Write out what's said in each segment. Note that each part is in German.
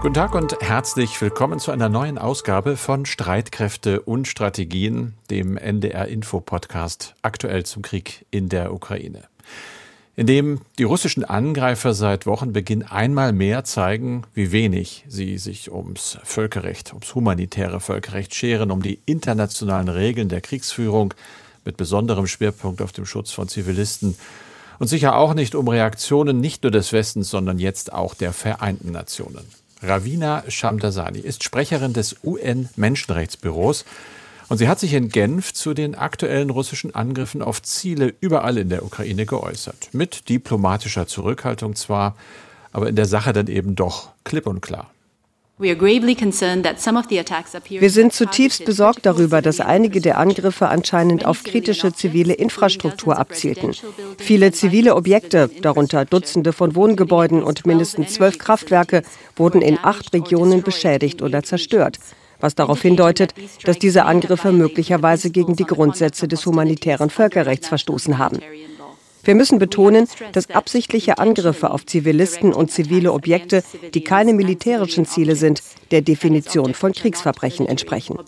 Guten Tag und herzlich willkommen zu einer neuen Ausgabe von Streitkräfte und Strategien, dem NDR Info Podcast aktuell zum Krieg in der Ukraine. In dem die russischen Angreifer seit Wochenbeginn einmal mehr zeigen, wie wenig sie sich ums Völkerrecht, ums humanitäre Völkerrecht scheren, um die internationalen Regeln der Kriegsführung mit besonderem Schwerpunkt auf dem Schutz von Zivilisten und sicher auch nicht um Reaktionen nicht nur des Westens, sondern jetzt auch der Vereinten Nationen. Ravina Shamdasani ist Sprecherin des UN-Menschenrechtsbüros und sie hat sich in Genf zu den aktuellen russischen Angriffen auf Ziele überall in der Ukraine geäußert. Mit diplomatischer Zurückhaltung zwar, aber in der Sache dann eben doch klipp und klar. Wir sind zutiefst besorgt darüber, dass einige der Angriffe anscheinend auf kritische zivile Infrastruktur abzielten. Viele zivile Objekte, darunter Dutzende von Wohngebäuden und mindestens zwölf Kraftwerke, wurden in acht Regionen beschädigt oder zerstört was darauf hindeutet, dass diese Angriffe möglicherweise gegen die Grundsätze des humanitären Völkerrechts verstoßen haben. Wir müssen betonen, dass absichtliche Angriffe auf Zivilisten und zivile Objekte, die keine militärischen Ziele sind, der Definition von Kriegsverbrechen entsprechen.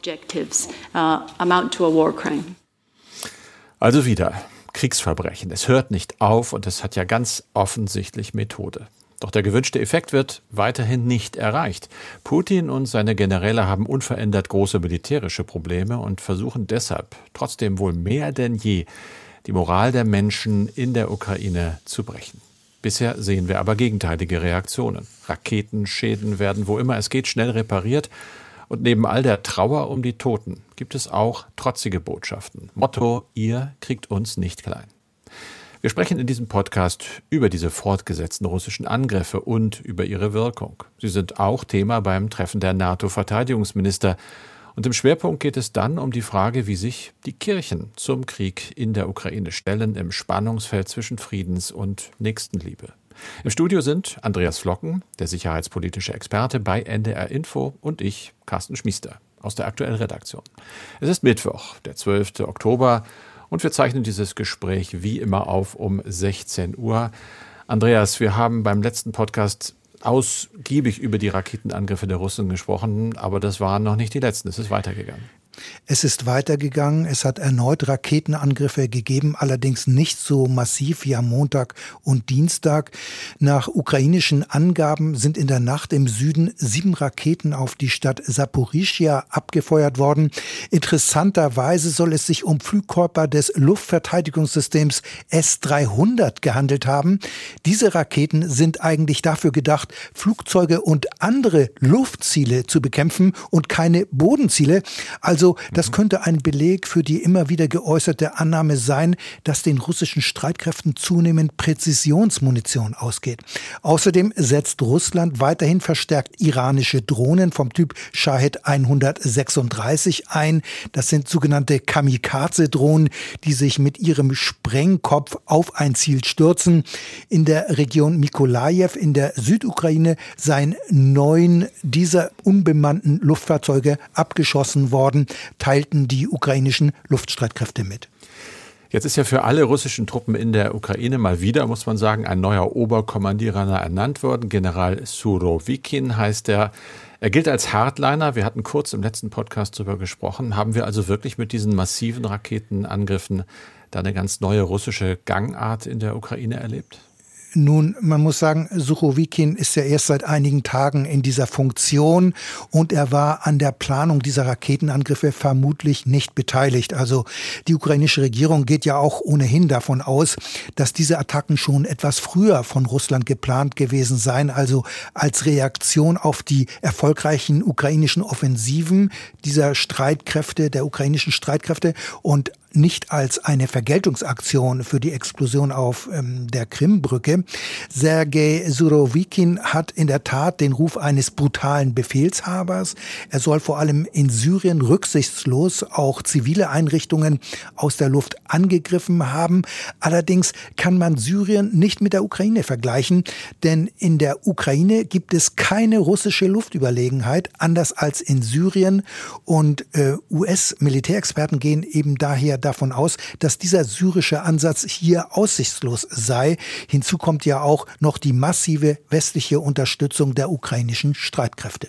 Also wieder Kriegsverbrechen. Es hört nicht auf und es hat ja ganz offensichtlich Methode. Doch der gewünschte Effekt wird weiterhin nicht erreicht. Putin und seine Generäle haben unverändert große militärische Probleme und versuchen deshalb trotzdem wohl mehr denn je die Moral der Menschen in der Ukraine zu brechen. Bisher sehen wir aber gegenteilige Reaktionen. Raketenschäden werden wo immer es geht schnell repariert und neben all der Trauer um die Toten gibt es auch trotzige Botschaften. Motto, ihr kriegt uns nicht klein. Wir sprechen in diesem Podcast über diese fortgesetzten russischen Angriffe und über ihre Wirkung. Sie sind auch Thema beim Treffen der NATO-Verteidigungsminister und im Schwerpunkt geht es dann um die Frage, wie sich die Kirchen zum Krieg in der Ukraine stellen, im Spannungsfeld zwischen Friedens- und Nächstenliebe. Im Studio sind Andreas Flocken, der sicherheitspolitische Experte bei NDR Info, und ich, Carsten Schmiester, aus der aktuellen Redaktion. Es ist Mittwoch, der 12. Oktober, und wir zeichnen dieses Gespräch wie immer auf um 16 Uhr. Andreas, wir haben beim letzten Podcast ausgiebig über die Raketenangriffe der Russen gesprochen, aber das waren noch nicht die letzten. Es ist weitergegangen. Es ist weitergegangen. Es hat erneut Raketenangriffe gegeben, allerdings nicht so massiv wie am Montag und Dienstag. Nach ukrainischen Angaben sind in der Nacht im Süden sieben Raketen auf die Stadt Saporischia abgefeuert worden. Interessanterweise soll es sich um Flugkörper des Luftverteidigungssystems S-300 gehandelt haben. Diese Raketen sind eigentlich dafür gedacht, Flugzeuge und andere Luftziele zu bekämpfen und keine Bodenziele. Also das mhm. könnte ein Beleg für die immer wieder geäußerte Annahme sein, dass den russischen Streitkräften zunehmend Präzisionsmunition ausgeht. Außerdem setzt Russland weiterhin verstärkt iranische Drohnen vom Typ Shahed 136 ein. Das sind sogenannte Kamikaze-Drohnen, die sich mit ihrem Sprengkopf auf ein Ziel stürzen. In der Region Mikolajew in der Südukraine seien neun dieser unbemannten Luftfahrzeuge abgeschossen worden teilten die ukrainischen Luftstreitkräfte mit. Jetzt ist ja für alle russischen Truppen in der Ukraine mal wieder, muss man sagen, ein neuer Oberkommandierer ernannt worden. General Surovikin heißt er. Er gilt als Hardliner. Wir hatten kurz im letzten Podcast darüber gesprochen. Haben wir also wirklich mit diesen massiven Raketenangriffen da eine ganz neue russische Gangart in der Ukraine erlebt? Nun, man muss sagen, Suchowikin ist ja erst seit einigen Tagen in dieser Funktion und er war an der Planung dieser Raketenangriffe vermutlich nicht beteiligt. Also die ukrainische Regierung geht ja auch ohnehin davon aus, dass diese Attacken schon etwas früher von Russland geplant gewesen seien, also als Reaktion auf die erfolgreichen ukrainischen Offensiven dieser Streitkräfte, der ukrainischen Streitkräfte und nicht als eine Vergeltungsaktion für die Explosion auf ähm, der Krimbrücke. Sergei Surovikin hat in der Tat den Ruf eines brutalen Befehlshabers. Er soll vor allem in Syrien rücksichtslos auch zivile Einrichtungen aus der Luft angegriffen haben. Allerdings kann man Syrien nicht mit der Ukraine vergleichen, denn in der Ukraine gibt es keine russische Luftüberlegenheit, anders als in Syrien. Und äh, US-Militärexperten gehen eben daher davon aus, dass dieser syrische Ansatz hier aussichtslos sei. Hinzu kommt ja auch noch die massive westliche Unterstützung der ukrainischen Streitkräfte.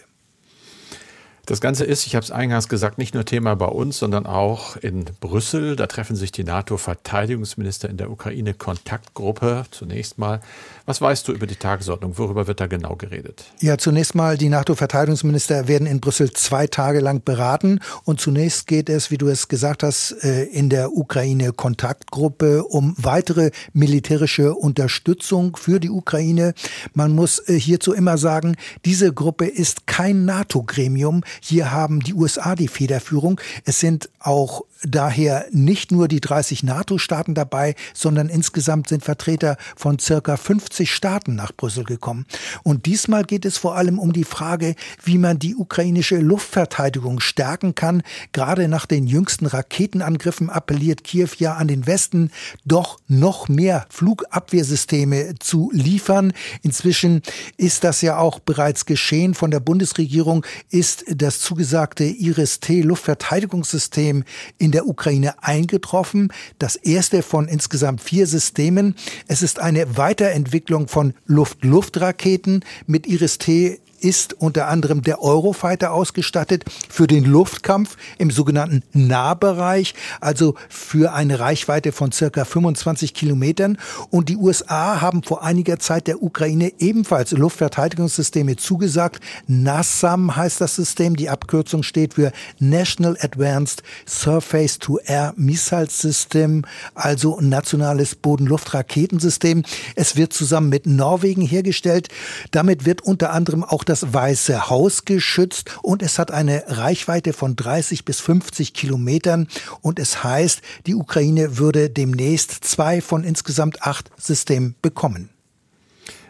Das Ganze ist, ich habe es eingangs gesagt, nicht nur Thema bei uns, sondern auch in Brüssel. Da treffen sich die NATO-Verteidigungsminister in der Ukraine-Kontaktgruppe. Zunächst mal, was weißt du über die Tagesordnung? Worüber wird da genau geredet? Ja, zunächst mal, die NATO-Verteidigungsminister werden in Brüssel zwei Tage lang beraten. Und zunächst geht es, wie du es gesagt hast, äh, in der Ukraine-Kontaktgruppe um weitere militärische Unterstützung für die Ukraine. Man muss äh, hierzu immer sagen, diese Gruppe ist kein NATO-Gremium. Hier haben die USA die Federführung. Es sind auch daher nicht nur die 30 NATO-Staaten dabei, sondern insgesamt sind Vertreter von circa 50 Staaten nach Brüssel gekommen. Und diesmal geht es vor allem um die Frage, wie man die ukrainische Luftverteidigung stärken kann. Gerade nach den jüngsten Raketenangriffen appelliert Kiew ja an den Westen, doch noch mehr Flugabwehrsysteme zu liefern. Inzwischen ist das ja auch bereits geschehen. Von der Bundesregierung ist das zugesagte Iris-T Luftverteidigungssystem in in der Ukraine eingetroffen. Das erste von insgesamt vier Systemen. Es ist eine Weiterentwicklung von Luft-Luft-Raketen mit Iris-T ist unter anderem der Eurofighter ausgestattet für den Luftkampf im sogenannten Nahbereich, also für eine Reichweite von circa 25 Kilometern. Und die USA haben vor einiger Zeit der Ukraine ebenfalls Luftverteidigungssysteme zugesagt. NASAM heißt das System. Die Abkürzung steht für National Advanced Surface to Air Missile System, also nationales Boden-Luft-Raketensystem. Es wird zusammen mit Norwegen hergestellt. Damit wird unter anderem auch das Weiße Haus geschützt und es hat eine Reichweite von 30 bis 50 Kilometern und es heißt, die Ukraine würde demnächst zwei von insgesamt acht Systemen bekommen.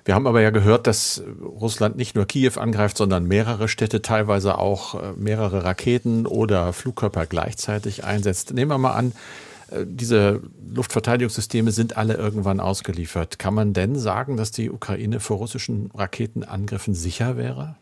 Wir haben aber ja gehört, dass Russland nicht nur Kiew angreift, sondern mehrere Städte, teilweise auch äh, mehrere Raketen oder Flugkörper gleichzeitig einsetzt. Nehmen wir mal an, diese Luftverteidigungssysteme sind alle irgendwann ausgeliefert. Kann man denn sagen, dass die Ukraine vor russischen Raketenangriffen sicher wäre?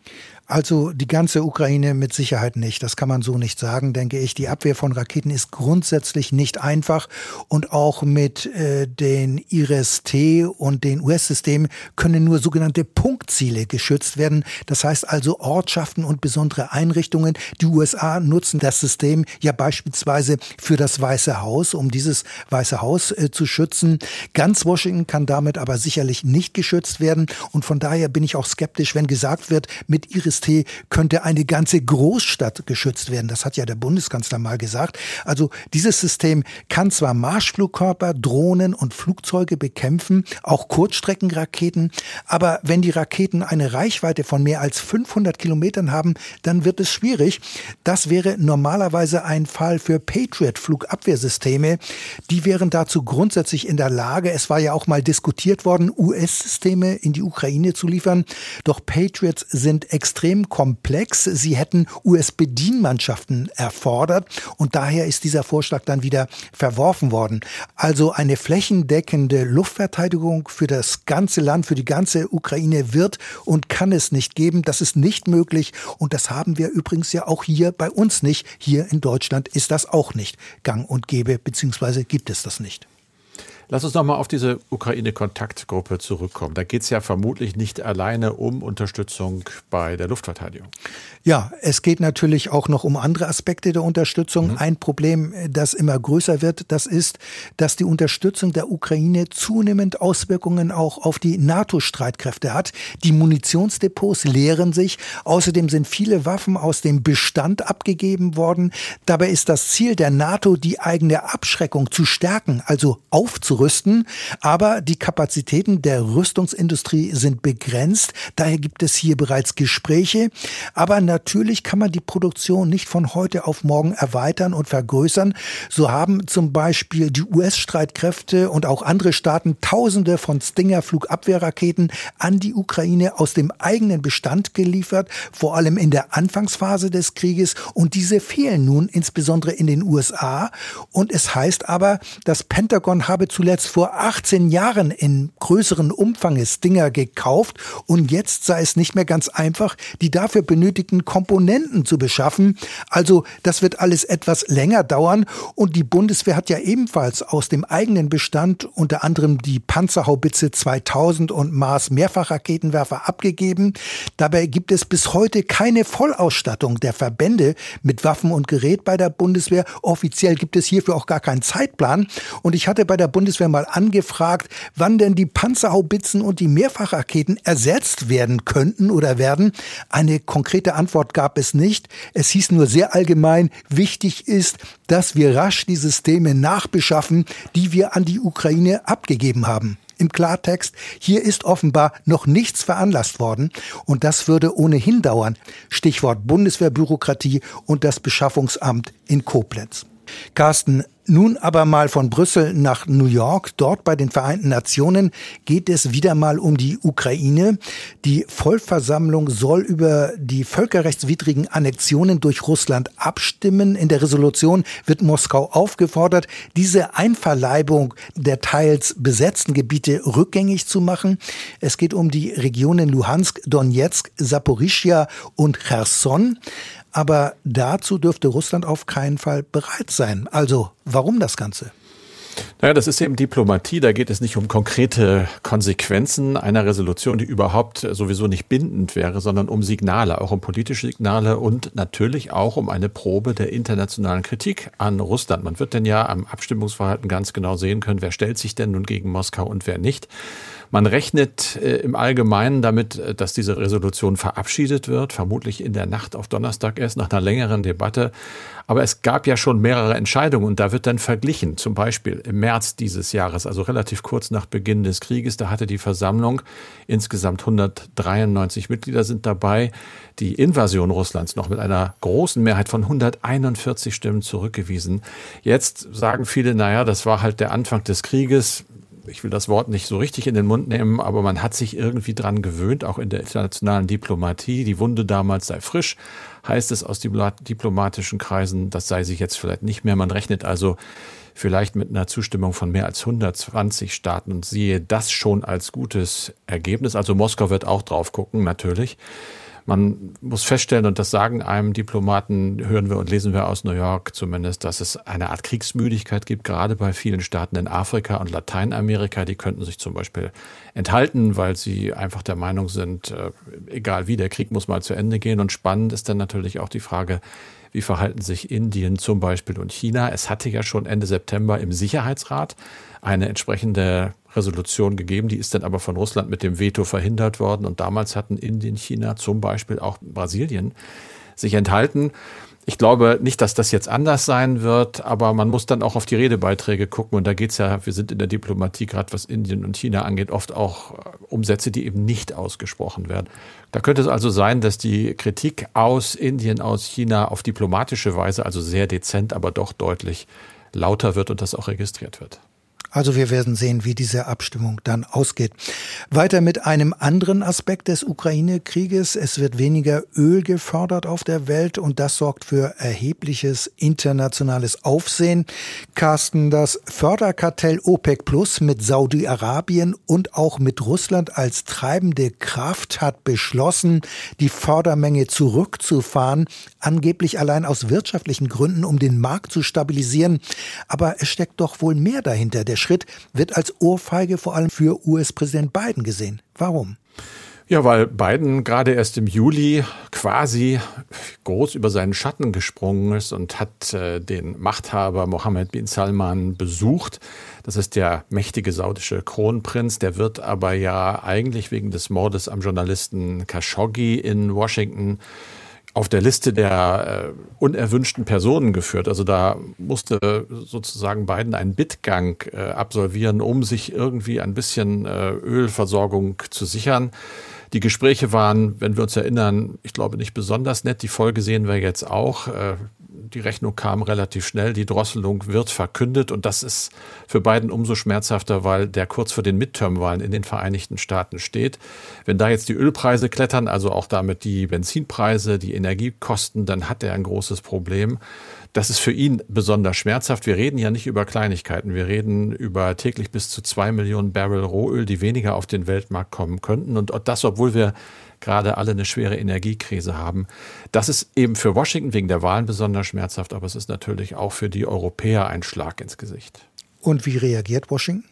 Also die ganze Ukraine mit Sicherheit nicht. Das kann man so nicht sagen, denke ich. Die Abwehr von Raketen ist grundsätzlich nicht einfach und auch mit äh, den IRIS-T und den US-Systemen können nur sogenannte Punktziele geschützt werden. Das heißt also Ortschaften und besondere Einrichtungen. Die USA nutzen das System ja beispielsweise für das Weiße Haus, um dieses Weiße Haus äh, zu schützen. Ganz Washington kann damit aber sicherlich nicht geschützt werden und von daher bin ich auch skeptisch, wenn gesagt wird, mit IRIS IST könnte eine ganze Großstadt geschützt werden. Das hat ja der Bundeskanzler mal gesagt. Also dieses System kann zwar Marschflugkörper, Drohnen und Flugzeuge bekämpfen, auch Kurzstreckenraketen, aber wenn die Raketen eine Reichweite von mehr als 500 Kilometern haben, dann wird es schwierig. Das wäre normalerweise ein Fall für Patriot-Flugabwehrsysteme. Die wären dazu grundsätzlich in der Lage, es war ja auch mal diskutiert worden, US-Systeme in die Ukraine zu liefern. Doch Patriots sind extrem extrem komplex. Sie hätten US-Bedienmannschaften erfordert und daher ist dieser Vorschlag dann wieder verworfen worden. Also eine flächendeckende Luftverteidigung für das ganze Land, für die ganze Ukraine wird und kann es nicht geben. Das ist nicht möglich und das haben wir übrigens ja auch hier bei uns nicht. Hier in Deutschland ist das auch nicht gang und gäbe, beziehungsweise gibt es das nicht. Lass uns nochmal auf diese Ukraine-Kontaktgruppe zurückkommen. Da geht es ja vermutlich nicht alleine um Unterstützung bei der Luftverteidigung. Ja, es geht natürlich auch noch um andere Aspekte der Unterstützung. Mhm. Ein Problem, das immer größer wird, das ist, dass die Unterstützung der Ukraine zunehmend Auswirkungen auch auf die NATO-Streitkräfte hat. Die Munitionsdepots leeren sich. Außerdem sind viele Waffen aus dem Bestand abgegeben worden. Dabei ist das Ziel der NATO, die eigene Abschreckung zu stärken, also aufzurüsten aufzurüsten. Aber die Kapazitäten der Rüstungsindustrie sind begrenzt. Daher gibt es hier bereits Gespräche. Aber natürlich kann man die Produktion nicht von heute auf morgen erweitern und vergrößern. So haben zum Beispiel die US-Streitkräfte und auch andere Staaten Tausende von Stinger-Flugabwehrraketen an die Ukraine aus dem eigenen Bestand geliefert, vor allem in der Anfangsphase des Krieges. Und diese fehlen nun insbesondere in den USA. Und es heißt aber, das Pentagon habe zuletzt zuletzt vor 18 Jahren in größeren Umfang Stinger gekauft und jetzt sei es nicht mehr ganz einfach, die dafür benötigten Komponenten zu beschaffen. Also das wird alles etwas länger dauern und die Bundeswehr hat ja ebenfalls aus dem eigenen Bestand unter anderem die Panzerhaubitze 2000 und Mars Mehrfachraketenwerfer abgegeben. Dabei gibt es bis heute keine Vollausstattung der Verbände mit Waffen und Gerät bei der Bundeswehr. Offiziell gibt es hierfür auch gar keinen Zeitplan. Und ich hatte bei der Bundeswehr mal angefragt, wann denn die Panzerhaubitzen und die Mehrfachraketen ersetzt werden könnten oder werden. Eine konkrete Antwort gab es nicht. Es hieß nur sehr allgemein, wichtig ist, dass wir rasch die Systeme nachbeschaffen, die wir an die Ukraine abgegeben haben. Im Klartext, hier ist offenbar noch nichts veranlasst worden und das würde ohnehin dauern. Stichwort Bundeswehrbürokratie und das Beschaffungsamt in Koblenz. Carsten, nun aber mal von Brüssel nach New York. Dort bei den Vereinten Nationen geht es wieder mal um die Ukraine. Die Vollversammlung soll über die völkerrechtswidrigen Annexionen durch Russland abstimmen. In der Resolution wird Moskau aufgefordert, diese Einverleibung der teils besetzten Gebiete rückgängig zu machen. Es geht um die Regionen Luhansk, Donetsk, Saporischia und Cherson. Aber dazu dürfte Russland auf keinen Fall bereit sein. Also warum das Ganze? Naja, das ist eben Diplomatie. Da geht es nicht um konkrete Konsequenzen einer Resolution, die überhaupt sowieso nicht bindend wäre, sondern um Signale, auch um politische Signale und natürlich auch um eine Probe der internationalen Kritik an Russland. Man wird denn ja am Abstimmungsverhalten ganz genau sehen können, wer stellt sich denn nun gegen Moskau und wer nicht. Man rechnet äh, im Allgemeinen damit, äh, dass diese Resolution verabschiedet wird, vermutlich in der Nacht auf Donnerstag erst nach einer längeren Debatte. Aber es gab ja schon mehrere Entscheidungen und da wird dann verglichen. Zum Beispiel im März dieses Jahres, also relativ kurz nach Beginn des Krieges, da hatte die Versammlung insgesamt 193 Mitglieder sind dabei, die Invasion Russlands noch mit einer großen Mehrheit von 141 Stimmen zurückgewiesen. Jetzt sagen viele, naja, das war halt der Anfang des Krieges ich will das Wort nicht so richtig in den Mund nehmen, aber man hat sich irgendwie dran gewöhnt, auch in der internationalen Diplomatie. Die Wunde damals sei frisch, heißt es aus diplomatischen Kreisen. Das sei sich jetzt vielleicht nicht mehr. Man rechnet also vielleicht mit einer Zustimmung von mehr als 120 Staaten und siehe das schon als gutes Ergebnis. Also Moskau wird auch drauf gucken, natürlich. Man muss feststellen, und das sagen einem Diplomaten, hören wir und lesen wir aus New York zumindest, dass es eine Art Kriegsmüdigkeit gibt, gerade bei vielen Staaten in Afrika und Lateinamerika. Die könnten sich zum Beispiel enthalten, weil sie einfach der Meinung sind, äh, egal wie, der Krieg muss mal zu Ende gehen. Und spannend ist dann natürlich auch die Frage, wie verhalten sich Indien zum Beispiel und China? Es hatte ja schon Ende September im Sicherheitsrat eine entsprechende Resolution gegeben, die ist dann aber von Russland mit dem Veto verhindert worden. Und damals hatten Indien, China, zum Beispiel auch Brasilien sich enthalten. Ich glaube nicht, dass das jetzt anders sein wird, aber man muss dann auch auf die Redebeiträge gucken. Und da geht es ja, wir sind in der Diplomatie, gerade was Indien und China angeht, oft auch um Sätze, die eben nicht ausgesprochen werden. Da könnte es also sein, dass die Kritik aus Indien, aus China auf diplomatische Weise, also sehr dezent, aber doch deutlich lauter wird und das auch registriert wird. Also wir werden sehen, wie diese Abstimmung dann ausgeht. Weiter mit einem anderen Aspekt des Ukraine-Krieges. Es wird weniger Öl gefördert auf der Welt und das sorgt für erhebliches internationales Aufsehen. Carsten, das Förderkartell OPEC Plus mit Saudi-Arabien und auch mit Russland als treibende Kraft hat beschlossen, die Fördermenge zurückzufahren, angeblich allein aus wirtschaftlichen Gründen, um den Markt zu stabilisieren. Aber es steckt doch wohl mehr dahinter. Der Schritt wird als Ohrfeige vor allem für US-Präsident Biden gesehen. Warum? Ja, weil Biden gerade erst im Juli quasi groß über seinen Schatten gesprungen ist und hat äh, den Machthaber Mohammed bin Salman besucht. Das ist der mächtige saudische Kronprinz. Der wird aber ja eigentlich wegen des Mordes am Journalisten Khashoggi in Washington auf der Liste der äh, unerwünschten Personen geführt. Also da musste sozusagen Biden einen Bittgang äh, absolvieren, um sich irgendwie ein bisschen äh, Ölversorgung zu sichern. Die Gespräche waren, wenn wir uns erinnern, ich glaube nicht besonders nett. Die Folge sehen wir jetzt auch. Die Rechnung kam relativ schnell, die Drosselung wird verkündet und das ist für Biden umso schmerzhafter, weil der kurz vor den Midterm-Wahlen in den Vereinigten Staaten steht. Wenn da jetzt die Ölpreise klettern, also auch damit die Benzinpreise, die Energiekosten, dann hat er ein großes Problem. Das ist für ihn besonders schmerzhaft. Wir reden ja nicht über Kleinigkeiten. Wir reden über täglich bis zu zwei Millionen Barrel Rohöl, die weniger auf den Weltmarkt kommen könnten. Und das, obwohl wir gerade alle eine schwere Energiekrise haben. Das ist eben für Washington wegen der Wahlen besonders schmerzhaft, aber es ist natürlich auch für die Europäer ein Schlag ins Gesicht. Und wie reagiert Washington?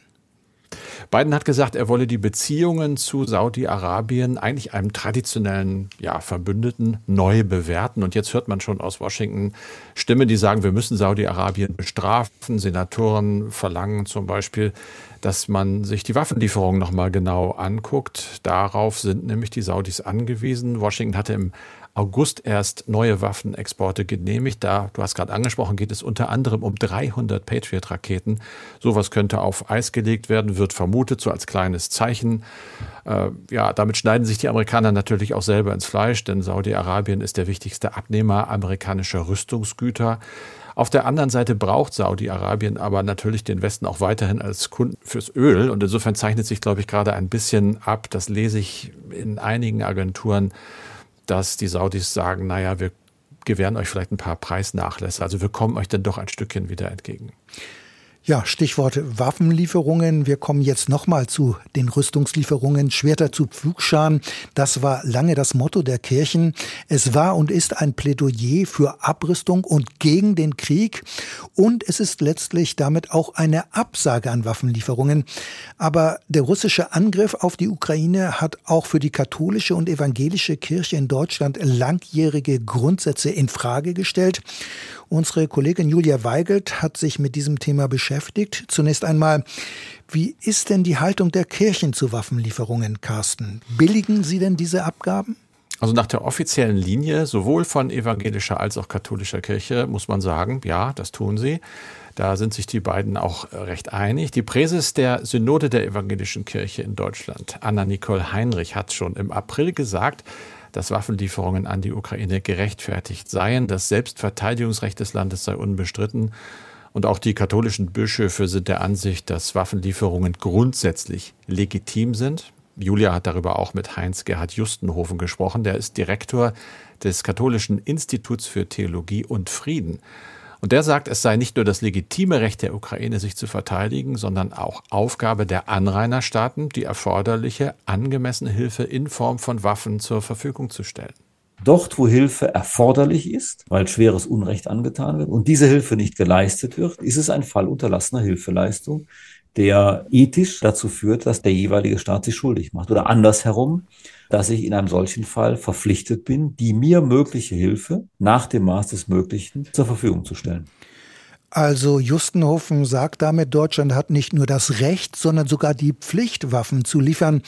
Biden hat gesagt, er wolle die Beziehungen zu Saudi-Arabien, eigentlich einem traditionellen ja, Verbündeten, neu bewerten. Und jetzt hört man schon aus Washington Stimmen, die sagen, wir müssen Saudi-Arabien bestrafen. Senatoren verlangen zum Beispiel, dass man sich die Waffenlieferungen nochmal genau anguckt. Darauf sind nämlich die Saudis angewiesen. Washington hatte im August erst neue Waffenexporte genehmigt. Da, du hast gerade angesprochen, geht es unter anderem um 300 Patriot-Raketen. Sowas könnte auf Eis gelegt werden, wird vermutet, so als kleines Zeichen. Äh, ja, damit schneiden sich die Amerikaner natürlich auch selber ins Fleisch, denn Saudi-Arabien ist der wichtigste Abnehmer amerikanischer Rüstungsgüter. Auf der anderen Seite braucht Saudi-Arabien aber natürlich den Westen auch weiterhin als Kunden fürs Öl. Und insofern zeichnet sich, glaube ich, gerade ein bisschen ab, das lese ich in einigen Agenturen, dass die Saudis sagen, naja, wir gewähren euch vielleicht ein paar Preisnachlässe. Also wir kommen euch dann doch ein Stückchen wieder entgegen. Ja, Stichwort Waffenlieferungen. Wir kommen jetzt nochmal zu den Rüstungslieferungen. Schwerter zu Pflugscharen. Das war lange das Motto der Kirchen. Es war und ist ein Plädoyer für Abrüstung und gegen den Krieg. Und es ist letztlich damit auch eine Absage an Waffenlieferungen. Aber der russische Angriff auf die Ukraine hat auch für die katholische und evangelische Kirche in Deutschland langjährige Grundsätze in Frage gestellt. Unsere Kollegin Julia Weigelt hat sich mit diesem Thema beschäftigt. Zunächst einmal, wie ist denn die Haltung der Kirchen zu Waffenlieferungen, Carsten? Billigen Sie denn diese Abgaben? Also nach der offiziellen Linie, sowohl von evangelischer als auch katholischer Kirche, muss man sagen, ja, das tun sie. Da sind sich die beiden auch recht einig. Die Präses der Synode der evangelischen Kirche in Deutschland, Anna Nicole Heinrich, hat schon im April gesagt, dass Waffenlieferungen an die Ukraine gerechtfertigt seien. Das Selbstverteidigungsrecht des Landes sei unbestritten. Und auch die katholischen Bischöfe sind der Ansicht, dass Waffenlieferungen grundsätzlich legitim sind. Julia hat darüber auch mit Heinz-Gerhard Justenhofen gesprochen. Der ist Direktor des Katholischen Instituts für Theologie und Frieden. Und der sagt, es sei nicht nur das legitime Recht der Ukraine, sich zu verteidigen, sondern auch Aufgabe der Anrainerstaaten, die erforderliche angemessene Hilfe in Form von Waffen zur Verfügung zu stellen. Dort, wo Hilfe erforderlich ist, weil schweres Unrecht angetan wird und diese Hilfe nicht geleistet wird, ist es ein Fall unterlassener Hilfeleistung, der ethisch dazu führt, dass der jeweilige Staat sich schuldig macht. Oder andersherum, dass ich in einem solchen Fall verpflichtet bin, die mir mögliche Hilfe nach dem Maß des Möglichen zur Verfügung zu stellen. Also Justenhofen sagt damit, Deutschland hat nicht nur das Recht, sondern sogar die Pflicht, Waffen zu liefern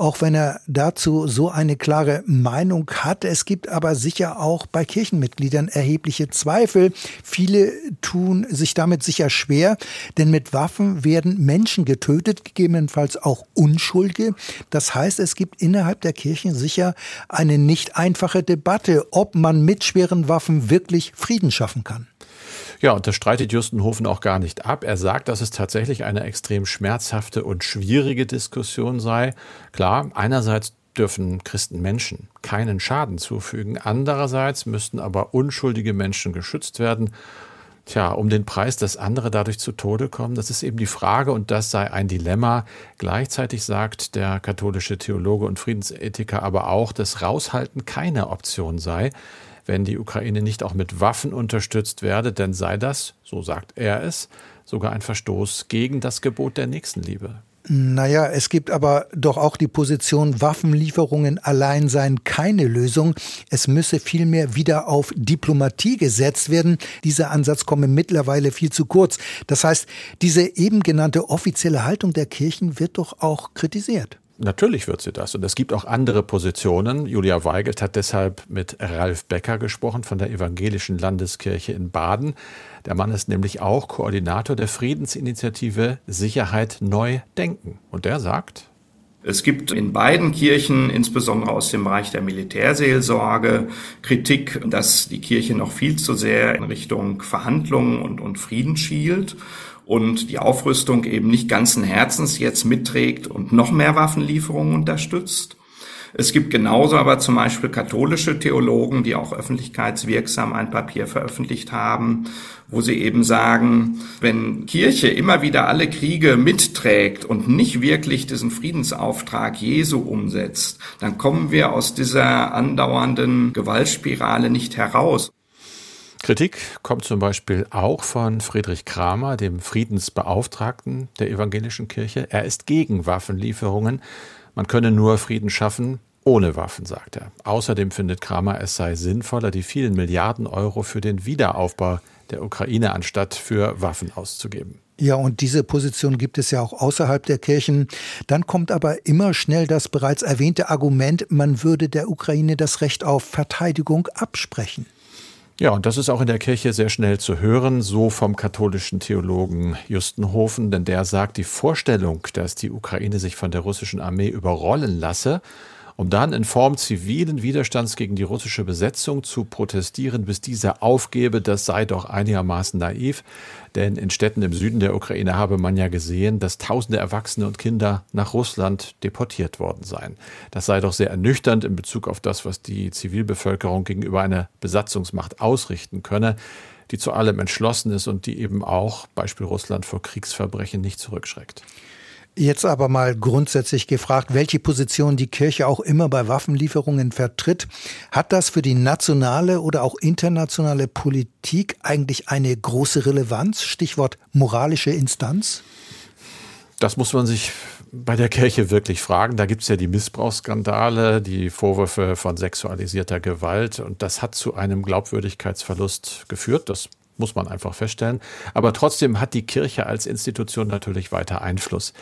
auch wenn er dazu so eine klare Meinung hat. Es gibt aber sicher auch bei Kirchenmitgliedern erhebliche Zweifel. Viele tun sich damit sicher schwer, denn mit Waffen werden Menschen getötet, gegebenenfalls auch Unschuldige. Das heißt, es gibt innerhalb der Kirchen sicher eine nicht einfache Debatte, ob man mit schweren Waffen wirklich Frieden schaffen kann. Ja, und das streitet Justenhofen auch gar nicht ab. Er sagt, dass es tatsächlich eine extrem schmerzhafte und schwierige Diskussion sei. Klar, einerseits dürfen Christen Menschen keinen Schaden zufügen. Andererseits müssten aber unschuldige Menschen geschützt werden. Tja, um den Preis, dass andere dadurch zu Tode kommen, das ist eben die Frage und das sei ein Dilemma. Gleichzeitig sagt der katholische Theologe und Friedensethiker aber auch, dass Raushalten keine Option sei wenn die Ukraine nicht auch mit Waffen unterstützt werde, denn sei das, so sagt er es, sogar ein Verstoß gegen das Gebot der Nächstenliebe. Naja, es gibt aber doch auch die Position, Waffenlieferungen allein seien keine Lösung. Es müsse vielmehr wieder auf Diplomatie gesetzt werden. Dieser Ansatz komme mittlerweile viel zu kurz. Das heißt, diese eben genannte offizielle Haltung der Kirchen wird doch auch kritisiert. Natürlich wird sie das. Und es gibt auch andere Positionen. Julia Weigelt hat deshalb mit Ralf Becker gesprochen von der Evangelischen Landeskirche in Baden. Der Mann ist nämlich auch Koordinator der Friedensinitiative Sicherheit neu denken. Und der sagt, es gibt in beiden Kirchen, insbesondere aus dem Bereich der Militärseelsorge, Kritik, dass die Kirche noch viel zu sehr in Richtung Verhandlungen und, und Frieden schielt und die Aufrüstung eben nicht ganzen Herzens jetzt mitträgt und noch mehr Waffenlieferungen unterstützt. Es gibt genauso aber zum Beispiel katholische Theologen, die auch öffentlichkeitswirksam ein Papier veröffentlicht haben, wo sie eben sagen, wenn Kirche immer wieder alle Kriege mitträgt und nicht wirklich diesen Friedensauftrag Jesu umsetzt, dann kommen wir aus dieser andauernden Gewaltspirale nicht heraus. Kritik kommt zum Beispiel auch von Friedrich Kramer, dem Friedensbeauftragten der evangelischen Kirche. Er ist gegen Waffenlieferungen. Man könne nur Frieden schaffen ohne Waffen, sagt er. Außerdem findet Kramer, es sei sinnvoller, die vielen Milliarden Euro für den Wiederaufbau der Ukraine anstatt für Waffen auszugeben. Ja, und diese Position gibt es ja auch außerhalb der Kirchen. Dann kommt aber immer schnell das bereits erwähnte Argument, man würde der Ukraine das Recht auf Verteidigung absprechen. Ja, und das ist auch in der Kirche sehr schnell zu hören, so vom katholischen Theologen Justenhofen, denn der sagt, die Vorstellung, dass die Ukraine sich von der russischen Armee überrollen lasse, um dann in Form zivilen Widerstands gegen die russische Besetzung zu protestieren, bis diese aufgebe, das sei doch einigermaßen naiv. Denn in Städten im Süden der Ukraine habe man ja gesehen, dass tausende Erwachsene und Kinder nach Russland deportiert worden seien. Das sei doch sehr ernüchternd in Bezug auf das, was die Zivilbevölkerung gegenüber einer Besatzungsmacht ausrichten könne die zu allem entschlossen ist und die eben auch, Beispiel Russland, vor Kriegsverbrechen nicht zurückschreckt. Jetzt aber mal grundsätzlich gefragt, welche Position die Kirche auch immer bei Waffenlieferungen vertritt. Hat das für die nationale oder auch internationale Politik eigentlich eine große Relevanz? Stichwort moralische Instanz? Das muss man sich bei der Kirche wirklich fragen. Da gibt es ja die Missbrauchsskandale, die Vorwürfe von sexualisierter Gewalt und das hat zu einem Glaubwürdigkeitsverlust geführt. Das muss man einfach feststellen. Aber trotzdem hat die Kirche als Institution natürlich weiter Einfluss.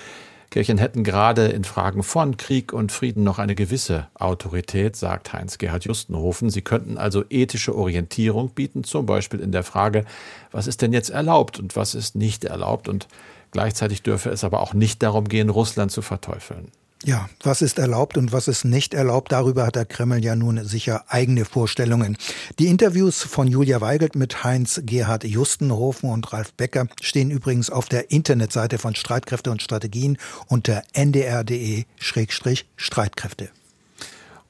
Kirchen hätten gerade in Fragen von Krieg und Frieden noch eine gewisse Autorität, sagt Heinz-Gerhard Justenhofen. Sie könnten also ethische Orientierung bieten, zum Beispiel in der Frage, was ist denn jetzt erlaubt und was ist nicht erlaubt. Und gleichzeitig dürfe es aber auch nicht darum gehen, Russland zu verteufeln. Ja, was ist erlaubt und was ist nicht erlaubt, darüber hat der Kreml ja nun sicher eigene Vorstellungen. Die Interviews von Julia Weigelt mit Heinz Gerhard Justenhofen und Ralf Becker stehen übrigens auf der Internetseite von Streitkräfte und Strategien unter ndr.de-streitkräfte.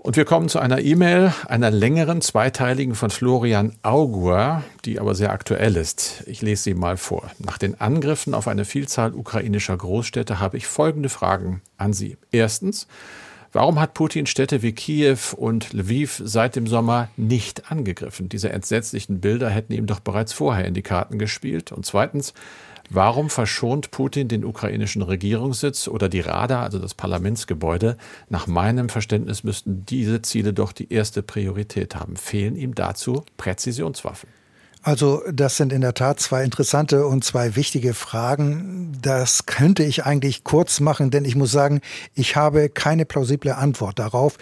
Und wir kommen zu einer E-Mail, einer längeren, zweiteiligen von Florian Augur, die aber sehr aktuell ist. Ich lese sie mal vor. Nach den Angriffen auf eine Vielzahl ukrainischer Großstädte habe ich folgende Fragen an Sie. Erstens, warum hat Putin Städte wie Kiew und Lviv seit dem Sommer nicht angegriffen? Diese entsetzlichen Bilder hätten ihm doch bereits vorher in die Karten gespielt. Und zweitens, Warum verschont Putin den ukrainischen Regierungssitz oder die Rada, also das Parlamentsgebäude? Nach meinem Verständnis müssten diese Ziele doch die erste Priorität haben. Fehlen ihm dazu Präzisionswaffen? Also das sind in der Tat zwei interessante und zwei wichtige Fragen. Das könnte ich eigentlich kurz machen, denn ich muss sagen, ich habe keine plausible Antwort darauf,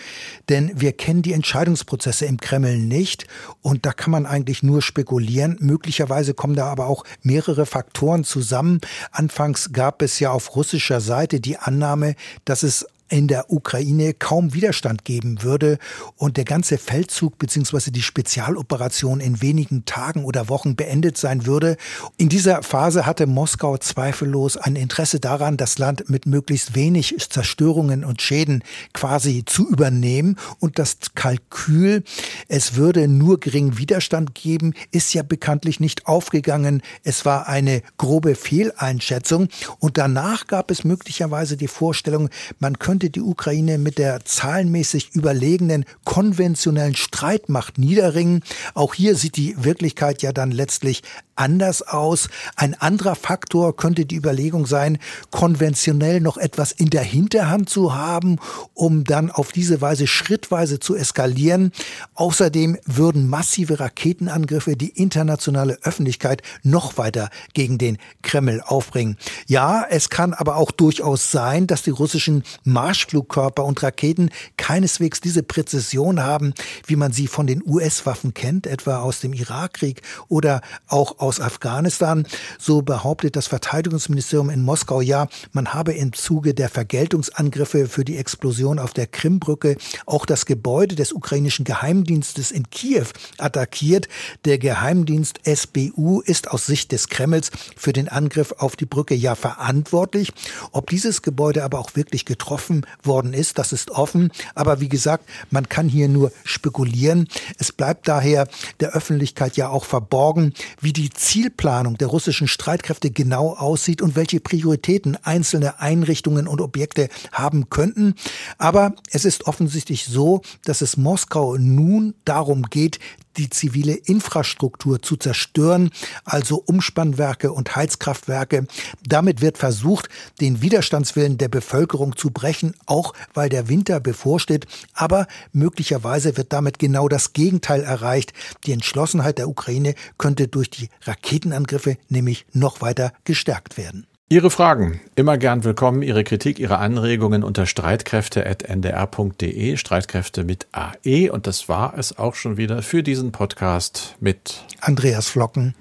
denn wir kennen die Entscheidungsprozesse im Kreml nicht und da kann man eigentlich nur spekulieren. Möglicherweise kommen da aber auch mehrere Faktoren zusammen. Anfangs gab es ja auf russischer Seite die Annahme, dass es in der Ukraine kaum Widerstand geben würde und der ganze Feldzug bzw. die Spezialoperation in wenigen Tagen oder Wochen beendet sein würde. In dieser Phase hatte Moskau zweifellos ein Interesse daran, das Land mit möglichst wenig Zerstörungen und Schäden quasi zu übernehmen und das Kalkül, es würde nur geringen Widerstand geben, ist ja bekanntlich nicht aufgegangen. Es war eine grobe Fehleinschätzung und danach gab es möglicherweise die Vorstellung, man könnte könnte die Ukraine mit der zahlenmäßig überlegenen konventionellen Streitmacht niederringen. Auch hier sieht die Wirklichkeit ja dann letztlich anders aus. Ein anderer Faktor könnte die Überlegung sein, konventionell noch etwas in der Hinterhand zu haben, um dann auf diese Weise schrittweise zu eskalieren. Außerdem würden massive Raketenangriffe die internationale Öffentlichkeit noch weiter gegen den Kreml aufbringen. Ja, es kann aber auch durchaus sein, dass die russischen Marschflugkörper und Raketen keineswegs diese Präzision haben, wie man sie von den US-Waffen kennt, etwa aus dem Irakkrieg oder auch aus Afghanistan. So behauptet das Verteidigungsministerium in Moskau ja, man habe im Zuge der Vergeltungsangriffe für die Explosion auf der Krimbrücke auch das Gebäude des ukrainischen Geheimdienstes in Kiew attackiert. Der Geheimdienst SBU ist aus Sicht des Kremls für den Angriff auf die Brücke ja verantwortlich. Ob dieses Gebäude aber auch wirklich getroffen getroffen worden ist. Das ist offen. Aber wie gesagt, man kann hier nur spekulieren. Es bleibt daher der Öffentlichkeit ja auch verborgen, wie die Zielplanung der russischen Streitkräfte genau aussieht und welche Prioritäten einzelne Einrichtungen und Objekte haben könnten. Aber es ist offensichtlich so, dass es Moskau nun darum geht, die zivile Infrastruktur zu zerstören, also Umspannwerke und Heizkraftwerke. Damit wird versucht, den Widerstandswillen der Bevölkerung zu brechen, auch weil der Winter bevorsteht. Aber möglicherweise wird damit genau das Gegenteil erreicht. Die Entschlossenheit der Ukraine könnte durch die Raketenangriffe nämlich noch weiter gestärkt werden. Ihre Fragen immer gern willkommen, Ihre Kritik, Ihre Anregungen unter streitkräfte.ndr.de, Streitkräfte mit AE. Und das war es auch schon wieder für diesen Podcast mit Andreas Flocken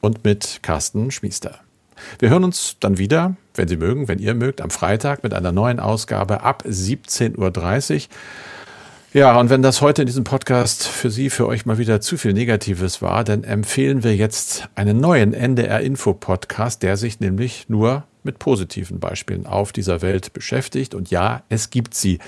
und mit Carsten Schmiester. Wir hören uns dann wieder, wenn Sie mögen, wenn ihr mögt, am Freitag mit einer neuen Ausgabe ab 17.30 Uhr. Ja, und wenn das heute in diesem Podcast für Sie, für euch mal wieder zu viel Negatives war, dann empfehlen wir jetzt einen neuen NDR-Info-Podcast, der sich nämlich nur mit positiven Beispielen auf dieser Welt beschäftigt. Und ja, es gibt sie.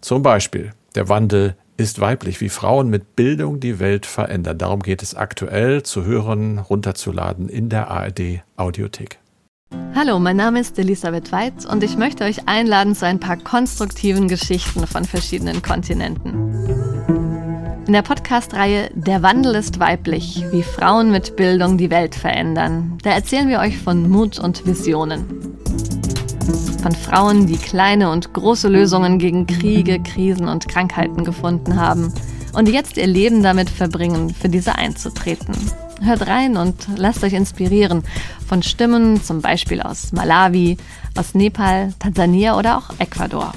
Zum Beispiel der Wandel ist weiblich, wie Frauen mit Bildung die Welt verändern. Darum geht es aktuell zu hören, runterzuladen in der ARD Audiothek. Hallo, mein Name ist Elisabeth Weitz und ich möchte euch einladen zu ein paar konstruktiven Geschichten von verschiedenen Kontinenten. In der Podcast-Reihe Der Wandel ist weiblich, wie Frauen mit Bildung die Welt verändern, da erzählen wir euch von Mut und Visionen. Von Frauen, die kleine und große Lösungen gegen Kriege, Krisen und Krankheiten gefunden haben und jetzt ihr Leben damit verbringen, für diese einzutreten. Hört rein und lasst euch inspirieren von Stimmen zum Beispiel aus Malawi, aus Nepal, Tansania oder auch Ecuador.